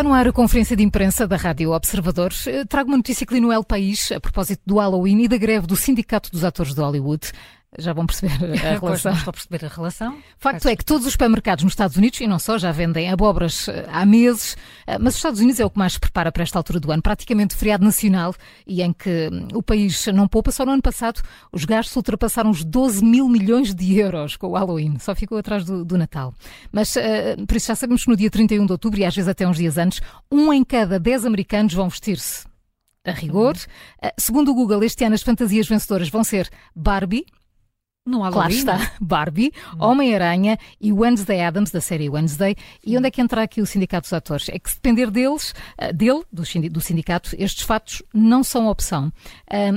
Está no ar a conferência de imprensa da Rádio Observador. Eh, trago uma notícia que li no El País a propósito do Halloween e da greve do Sindicato dos Atores de Hollywood. Já vão perceber a relação. A perceber a relação. Facto é que todos os supermercados nos Estados Unidos, e não só, já vendem abóboras eh, há meses, eh, mas os Estados Unidos é o que mais se prepara para esta altura do ano, praticamente feriado nacional, e em que hum, o país não poupa. Só no ano passado os gastos ultrapassaram os 12 mil milhões de euros com o Halloween, só ficou atrás do, do Natal. Mas uh, por isso já sabemos que no dia 31 de outubro, e às vezes até uns dias antes, um em cada dez americanos vão vestir-se a rigor. Uh, segundo o Google, este ano as fantasias vencedoras vão ser Barbie, no Halloween. Claro está, Barbie, hum. Homem-Aranha e Wednesday Adams, da série Wednesday. E onde é que entra aqui o Sindicato dos Atores? É que se depender deles, eh, dele, do sindicato, estes fatos não são opção.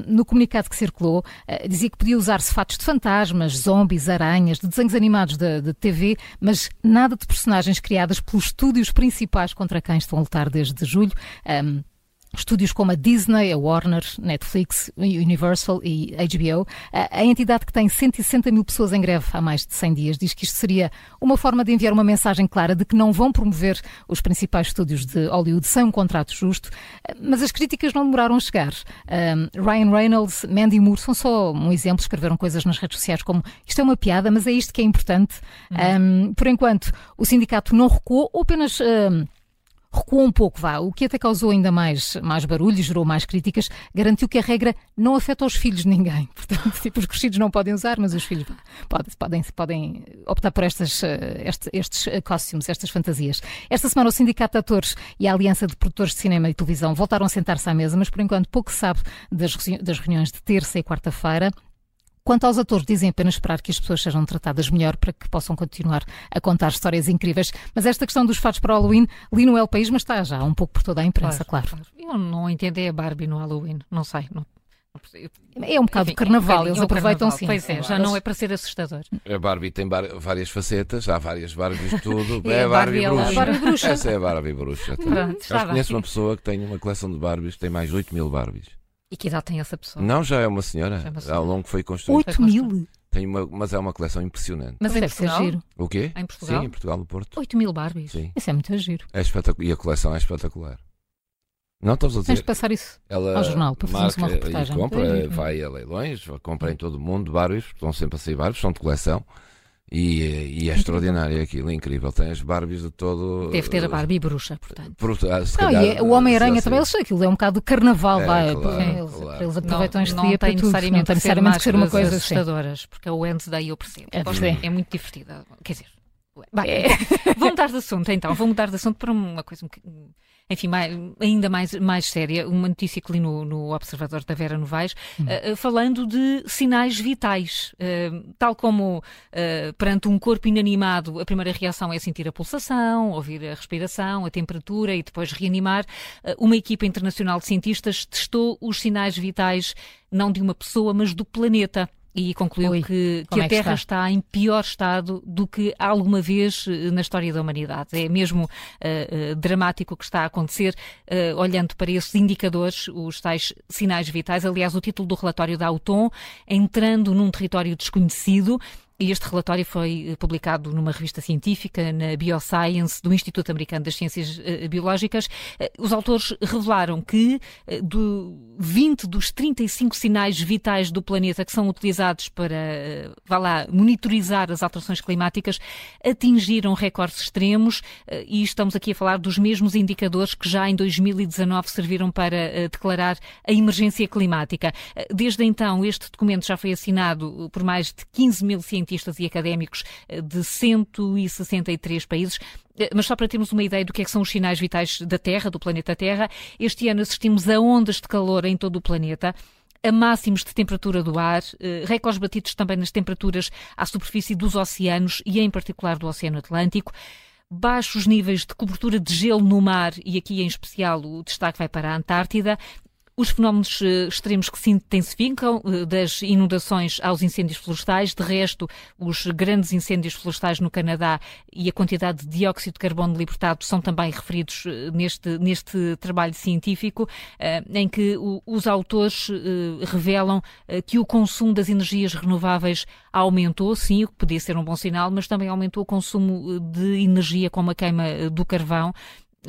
No comunicado que circulou, eh, dizia que podia usar-se fatos de fantasmas, zombies, aranhas, de desenhos animados de, de TV, mas nada de personagens criadas pelos estúdios principais contra quem estão a lutar desde julho. Estúdios como a Disney, a Warner, Netflix, Universal e HBO, a entidade que tem 160 mil pessoas em greve há mais de 100 dias, diz que isto seria uma forma de enviar uma mensagem clara de que não vão promover os principais estúdios de Hollywood sem um contrato justo, mas as críticas não demoraram a chegar. Um, Ryan Reynolds, Mandy Moore são só um exemplo, escreveram coisas nas redes sociais como isto é uma piada, mas é isto que é importante. Uhum. Um, por enquanto, o sindicato não recuou ou apenas. Um, recuou um pouco, vá, o que até causou ainda mais, mais barulho e gerou mais críticas, garantiu que a regra não afeta os filhos de ninguém. Portanto, tipo, os crescidos não podem usar, mas os filhos podem, podem, podem optar por estas, eh, estes, estes eh, costumes, estas fantasias. Esta semana o Sindicato de Atores e a Aliança de Produtores de Cinema e Televisão voltaram a sentar-se à mesa, mas por enquanto pouco se sabe das, das reuniões de terça e quarta-feira. Quanto aos atores, dizem apenas esperar que as pessoas sejam tratadas melhor para que possam continuar a contar histórias incríveis. Mas esta questão dos fatos para o Halloween, li no El País, mas está já um pouco por toda a imprensa, claro. claro. Eu não entendi a Barbie no Halloween, não sei. Não... É um bocado Enfim, carnaval, é um eles aproveitam sim. Pois é, já não é para ser assustador. A Barbie tem bar várias facetas, há várias Barbies de tudo. é a Barbie, Barbie bruxa. Barbie bruxa. Essa é a Barbie bruxa. Pronto, Eu conheço uma pessoa que tem uma coleção de Barbies, tem mais de 8 mil Barbies. E que idade tem essa pessoa? Não, já é uma senhora. É uma senhora. Ao longo que foi construída. 8 mil? Tem uma, mas é uma coleção impressionante. Mas em Portugal? Giro. O quê? Em Portugal? Sim, em Portugal, no Porto. 8 mil Barbies? Sim. Isso é muito giro. É espetacular. E a coleção é espetacular. Não estás a dizer? Tens de passar isso Ela ao jornal para fazermos uma reportagem. E compra, vai a leilões, compra em todo o mundo Barbies, estão sempre a sair Barbies, são de coleção. E, e, é extraordinário aquilo, é incrível. Tem as Barbies de todo. Deve ter a Barbie bruxa, portanto. Por, ah, não, calhar, e é, o Homem-Aranha também, eles, aquilo é um bocado de carnaval, é, vai. Claro, eles, claro. eles, aproveitam não, este não dia para tudo. Não tem necessariamente que ser uma coisa assim. assustadoras, assim. porque o Wednesday eu percebo. É, é muito divertida. Quer dizer, Bem, é. vou mudar de assunto então, vou mudar de assunto para uma coisa um enfim, mais, ainda mais, mais séria, uma notícia que li no, no Observador da Vera Novaes, hum. uh, falando de sinais vitais. Uh, tal como uh, perante um corpo inanimado, a primeira reação é sentir a pulsação, ouvir a respiração, a temperatura e depois reanimar, uma equipa internacional de cientistas testou os sinais vitais não de uma pessoa, mas do planeta e concluiu Ui, que, que a é Terra está? está? em pior estado do que alguma vez eh, na história da humanidade. É mesmo uh, uh, dramático o que está a acontecer, uh, olhando para esses indicadores, os tais sinais vitais. Aliás, o título do relatório da Auton, entrando num território desconhecido, e este relatório foi eh, publicado numa revista científica, na Bioscience, do Instituto Americano das Ciências uh, Biológicas. Uh, os autores revelaram que do 20 dos 35 sinais vitais do planeta que são utilizados para, vá lá, monitorizar as alterações climáticas, atingiram recordes extremos e estamos aqui a falar dos mesmos indicadores que já em 2019 serviram para declarar a emergência climática. Desde então, este documento já foi assinado por mais de 15 mil cientistas cientistas e académicos eh, de 163 países. Eh, mas só para termos uma ideia do que, é que são os sinais vitais da Terra, do planeta Terra, este ano assistimos a ondas de calor em todo o planeta a máximos de temperatura do ar, eh, recordes batidos também nas temperaturas à superfície dos oceanos e, em particular, do Oceano Atlântico. Baixos níveis de cobertura de gelo no mar, e aqui em especial o destaque vai para a Antártida, os fenómenos eh, extremos que se intensificam, eh, das inundações aos incêndios florestais, de resto, os grandes incêndios florestais no Canadá e a quantidade de dióxido de carbono libertado são também referidos eh, neste, neste trabalho científico, em que os autores revelam que o consumo das energias renováveis aumentou, sim, o que podia ser um bom sinal, mas também aumentou o consumo de energia como a queima do carvão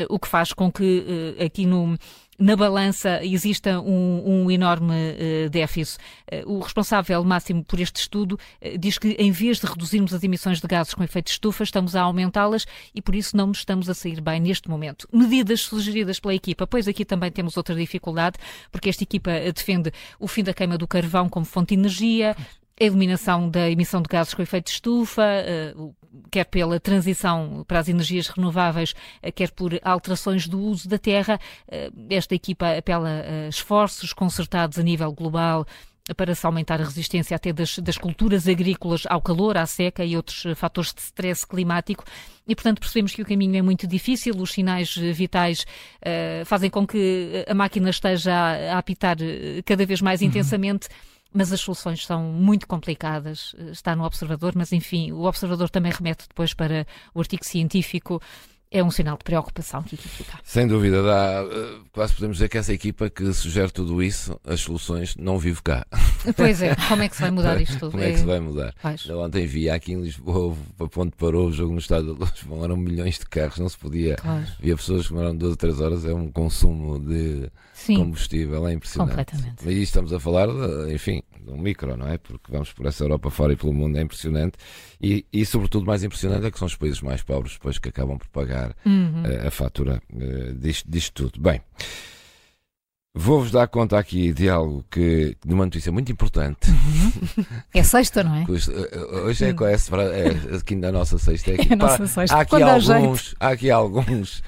o que faz com que aqui no na balança exista um, um enorme uh, déficit. Uh, o responsável máximo por este estudo uh, diz que, em vez de reduzirmos as emissões de gases com efeito de estufa, estamos a aumentá-las e, por isso, não nos estamos a sair bem neste momento. Medidas sugeridas pela equipa, pois aqui também temos outra dificuldade, porque esta equipa defende o fim da queima do carvão como fonte de energia, a eliminação da emissão de gases com efeito de estufa, quer pela transição para as energias renováveis, eh, quer por alterações do uso da terra. Eh, esta equipa apela a esforços concertados a nível global para se aumentar a resistência até das, das, culturas agrícolas ao calor, à seca e outros eh, fatores de stress climático. E, portanto, percebemos que o caminho é muito difícil, os sinais vitais uh, fazem com que a máquina esteja a, a apitar cada vez mais uhum. intensamente mas as soluções são muito complicadas. Eh, está no observador, mas enfim, o observador também remete depois para o artigo científico é um sinal de preocupação que aqui fica. Sem dúvida, dá, eh, quase podemos dizer que essa equipa que sugere tudo isso, as soluções, não vive cá. Pois é, como é que se vai mudar isto tudo? Como é que se vai mudar? Ontem vi aqui em Lisboa, para ponto parou o jogo no estado de Lisboa, eram milhões de carros, não se podia. Claro. Via pessoas que demoraram 12 ou 3 horas, é um consumo de Sim, combustível, é impressionante. Completamente. E estamos a falar, de, enfim, um micro, não é? Porque vamos por essa Europa fora e pelo mundo, é impressionante. E, e sobretudo, mais impressionante é que são os países mais pobres depois que acabam por pagar uhum. a, a, fatura uh, disto, disto tudo. Bem. Vou-vos dar conta aqui de algo que, de uma notícia muito importante. Uhum. É sexta, não é? Hoje é, é, é aqui da nossa sexta. É, aqui, é a nossa sexta. Há aqui, alguns, há aqui alguns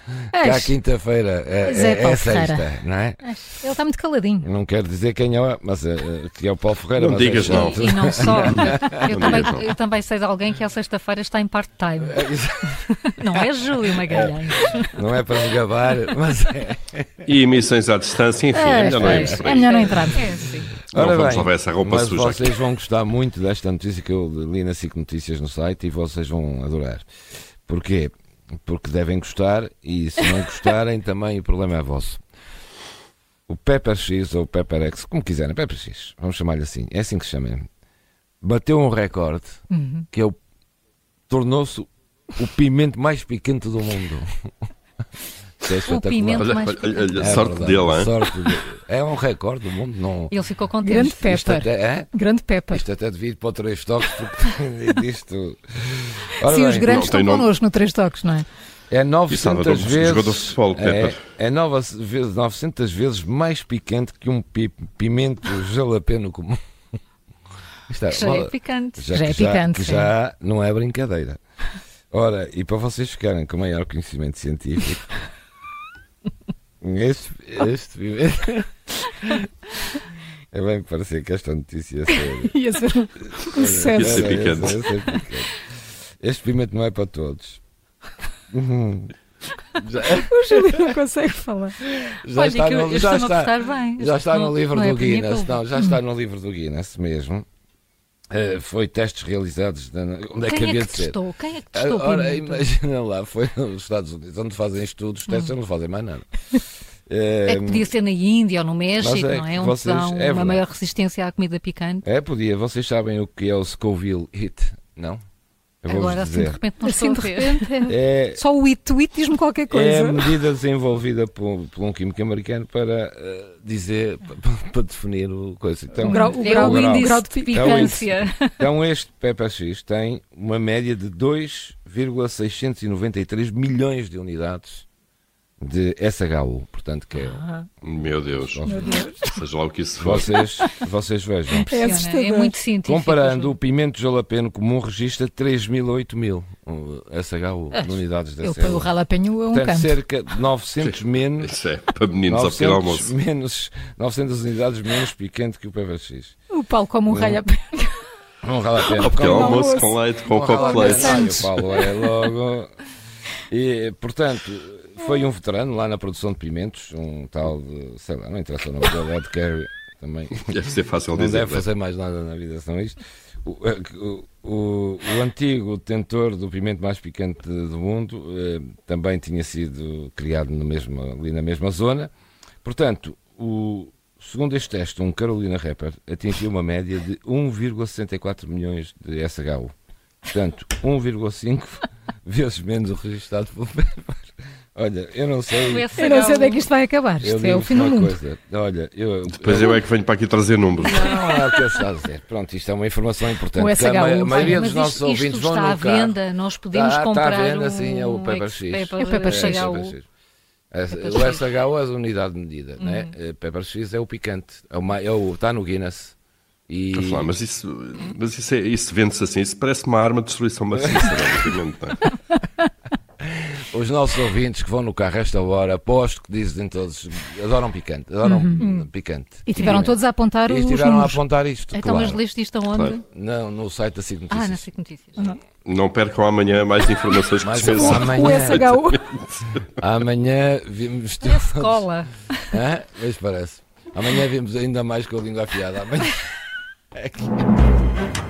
que à quinta-feira é, é, é, é sexta, não é? Ele está muito caladinho. Não quero dizer quem é, mas é, que é o Paulo Ferreira. Não digas é, não. E, e não só. eu, também, eu também sei de alguém que à sexta-feira está em part-time. não é Júlio Magalhães. Não é para me gabar, mas é. E emissões à distância, enfim, é, ainda não é, é melhor não entrar. É, sim. Ora não vamos bem, essa roupa mas suja. vocês aqui. vão gostar muito desta notícia que eu li na SIC Notícias no site e vocês vão adorar. Porquê? Porque devem gostar e se não gostarem também o problema é vosso. O Pepper X ou Pepper X, como quiserem, Pepper X, vamos chamar-lhe assim, é assim que se chama. Bateu um recorde uhum. que é o tornou-se o pimento mais picante do mundo. é espetacular. Olha, olha, olha, é sorte verdade, dele, sorte de... É um recorde do mundo. Não... Ele ficou contente. Grande Pepper. Até, é? Grande Pepper. Isto até devia ir para o três toques, porque disto. Ora Sim, bem, os grandes estão nome... connosco no três toques, não é? É 900 vezes. Futebol, é, é 900 vezes mais picante que um pimento jalapeno comum. Isto é, já é picante. Já, já é picante. Já, já não é brincadeira. Ora, e para vocês ficarem com maior conhecimento científico, este, este pimento. É bem parecer que esta notícia é séria. Ia ser um sucesso. Ia picante. Este pimento não é para todos. Já... O Júlio não consegue falar. Já Olha, está no, já está, bem. Já está no livro é do Guinness. Não, já está no livro do Guinness mesmo. Uh, foi testes realizados na, onde é que havia é que de ser. Testou? Quem é que testou? Uh, ora, imagina lá, foi nos Estados Unidos, onde fazem estudos, os testes hum. não fazem mais nada. É que podia ser na Índia ou no México, é não é? Onde vocês, é uma maior resistência à comida picante. É, podia. Vocês sabem o que é o Scoville Hit, não? Agora assim de repente não assim, estou de repente, é, Só o it, o it diz-me qualquer coisa. É a medida desenvolvida por, por um químico americano para uh, dizer, para, para, definir o coisa. Então, o grau, o grau, o grau, grau de picância. Então, então este Peppa X tem uma média de 2,693 milhões de unidades de SHU, portanto que é... Ah. Meu Deus. Meu Deus. Seja lá o que isso for. Vocês, vocês vejam. É, é muito científico. Comparando, o pimento jalapeno comum registra 3 mil, 8 mil SHU, ah, unidades de SHU. O jalapeno é um Tem campo. cerca de 900 menos... Isso é para meninos 900 ao pequeno almoço. Menos, 900 unidades menos picante que o PVX. O Paulo come um jalapeno. Um jalapeno. Ao pequeno almoço com leite, com um copo de leite. O Paulo é logo... E, portanto foi um veterano lá na produção de pimentos, um tal, de, sei lá, não interessa o nome dele, Ed Carey também. Deve ser fácil não dizer. Não deve fazer mais nada na vida senão isto. O, eh, o, o, o, antigo detentor do pimento mais picante do mundo eh, também tinha sido criado mesmo, ali na mesma zona. Portanto, o, segundo este teste, um Carolina Rapper atingiu uma média de 1,64 milhões de SHU. Portanto, 1,5 vezes menos o registado pelo Pepper. Olha, eu não sei. Eu não sei onde é que isto vai acabar. Isto é o fim do mundo. Coisa. Olha, eu, Depois eu, eu é que venho para aqui trazer números. Não, é o que eu estou a dizer. Pronto, isto é uma informação importante. O SHU, a, maioria dos nossos isto, ouvintes isto vão está no à venda, nós podemos está, comprar está à venda, um sim, é o Pepper X. É o Pepper X. O SHU é a unidade de medida, uhum. né? Pepper X é o picante, é o, é o, está no Guinness. E... Falar, mas isso, mas isso, é, isso vende-se assim, isso parece uma arma de destruição maciça, obviamente. Os nossos ouvintes que vão no carro esta hora, aposto que dizem todos, adoram picante, adoram uhum. picante. E tiveram todos a apontar e os tiveram números. a apontar isto, Então, claro. mas leste isto aonde? Claro. Não, no site da SIC Notícias. Ah, na SIC Notícias. Uhum. Não percam amanhã mais informações que mais amanhã, o SHU. amanhã vimos... É escola. Hã? Mas parece. Amanhã vimos ainda mais com a língua afiada. Amanhã... Aqui.